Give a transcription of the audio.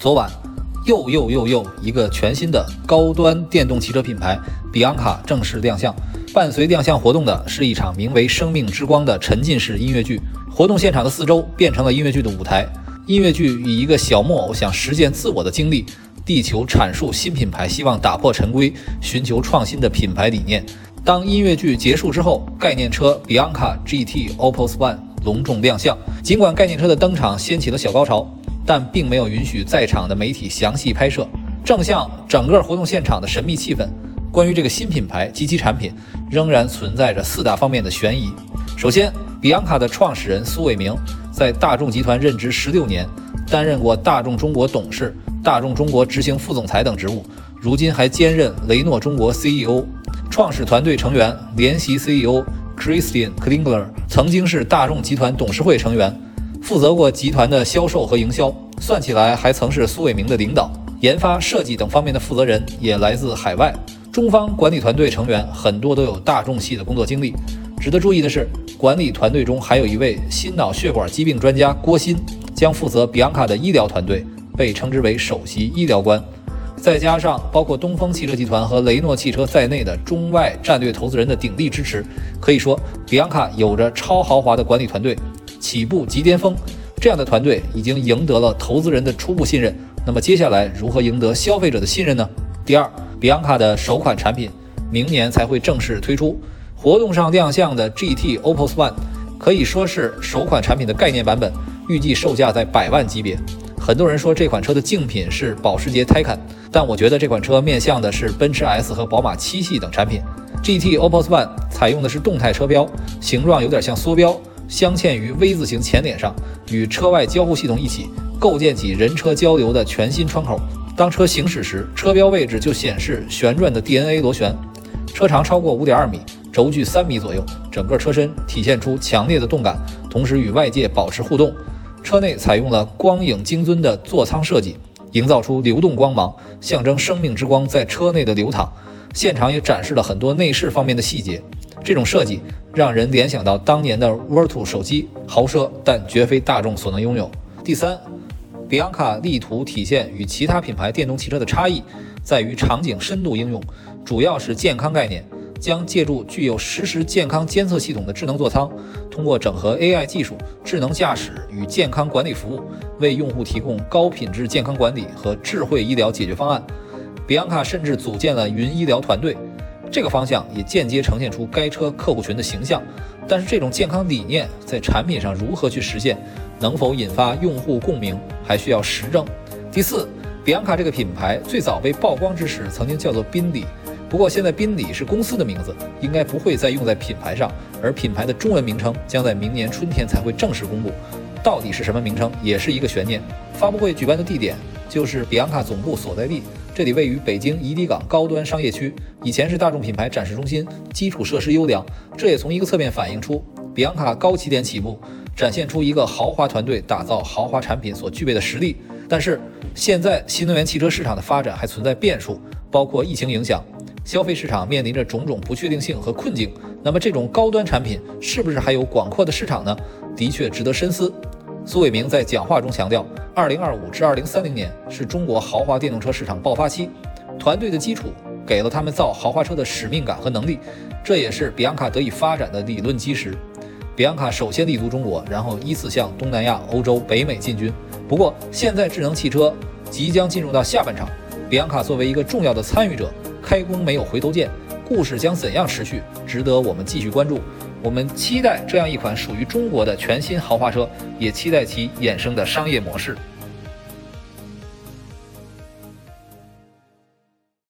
昨晚，又又又又一个全新的高端电动汽车品牌比昂卡正式亮相。伴随亮相活动的是一场名为《生命之光》的沉浸式音乐剧。活动现场的四周变成了音乐剧的舞台。音乐剧以一个小木偶想实现自我的经历，地球阐述新品牌希望打破陈规，寻求创新的品牌理念。当音乐剧结束之后，概念车比昂卡 GT Opus One 隆重亮相。尽管概念车的登场掀起了小高潮。但并没有允许在场的媒体详细拍摄，正像整个活动现场的神秘气氛。关于这个新品牌及其产品，仍然存在着四大方面的悬疑。首先，比昂卡的创始人苏伟明在大众集团任职十六年，担任过大众中国董事、大众中国执行副总裁等职务，如今还兼任雷诺中国 CEO。创始团队成员、联席 CEO Christian Klingler 曾经是大众集团董事会成员。负责过集团的销售和营销，算起来还曾是苏伟明的领导。研发、设计等方面的负责人也来自海外。中方管理团队成员很多都有大众系的工作经历。值得注意的是，管理团队中还有一位心脑血管疾病专家郭鑫，将负责比昂卡的医疗团队，被称之为首席医疗官。再加上包括东风汽车集团和雷诺汽车在内的中外战略投资人的鼎力支持，可以说比昂卡有着超豪华的管理团队。起步即巅峰，这样的团队已经赢得了投资人的初步信任。那么接下来如何赢得消费者的信任呢？第二，比昂卡的首款产品明年才会正式推出。活动上亮相的 GT Opus One 可以说是首款产品的概念版本，预计售价在百万级别。很多人说这款车的竞品是保时捷 Taycan，但我觉得这款车面向的是奔驰 S 和宝马七系等产品。GT Opus One 采用的是动态车标，形状有点像缩标。镶嵌于 V 字形前脸上，与车外交互系统一起构建起人车交流的全新窗口。当车行驶时，车标位置就显示旋转的 DNA 螺旋。车长超过5.2米，轴距3米左右，整个车身体现出强烈的动感，同时与外界保持互动。车内采用了光影精尊的座舱设计，营造出流动光芒，象征生命之光在车内的流淌。现场也展示了很多内饰方面的细节。这种设计让人联想到当年的 Virtu 手机，豪奢但绝非大众所能拥有。第三，比昂卡力图体现与其他品牌电动汽车的差异，在于场景深度应用，主要是健康概念，将借助具有实时健康监测系统的智能座舱，通过整合 AI 技术、智能驾驶与健康管理服务，为用户提供高品质健康管理和智慧医疗解决方案。比昂卡甚至组建了云医疗团队。这个方向也间接呈现出该车客户群的形象，但是这种健康理念在产品上如何去实现，能否引发用户共鸣，还需要实证。第四，比昂卡这个品牌最早被曝光之时曾经叫做宾利，不过现在宾利是公司的名字，应该不会再用在品牌上，而品牌的中文名称将在明年春天才会正式公布，到底是什么名称也是一个悬念。发布会举办的地点就是比昂卡总部所在地。这里位于北京怡迪港高端商业区，以前是大众品牌展示中心，基础设施优良。这也从一个侧面反映出比昂卡高起点起步，展现出一个豪华团队打造豪华产品所具备的实力。但是现在新能源汽车市场的发展还存在变数，包括疫情影响，消费市场面临着种种不确定性和困境。那么这种高端产品是不是还有广阔的市场呢？的确值得深思。苏伟明在讲话中强调。二零二五至二零三零年是中国豪华电动车市场爆发期，团队的基础给了他们造豪华车的使命感和能力，这也是比昂卡得以发展的理论基石。比昂卡首先立足中国，然后依次向东南亚、欧洲、北美进军。不过，现在智能汽车即将进入到下半场，比昂卡作为一个重要的参与者，开弓没有回头箭，故事将怎样持续，值得我们继续关注。我们期待这样一款属于中国的全新豪华车，也期待其衍生的商业模式。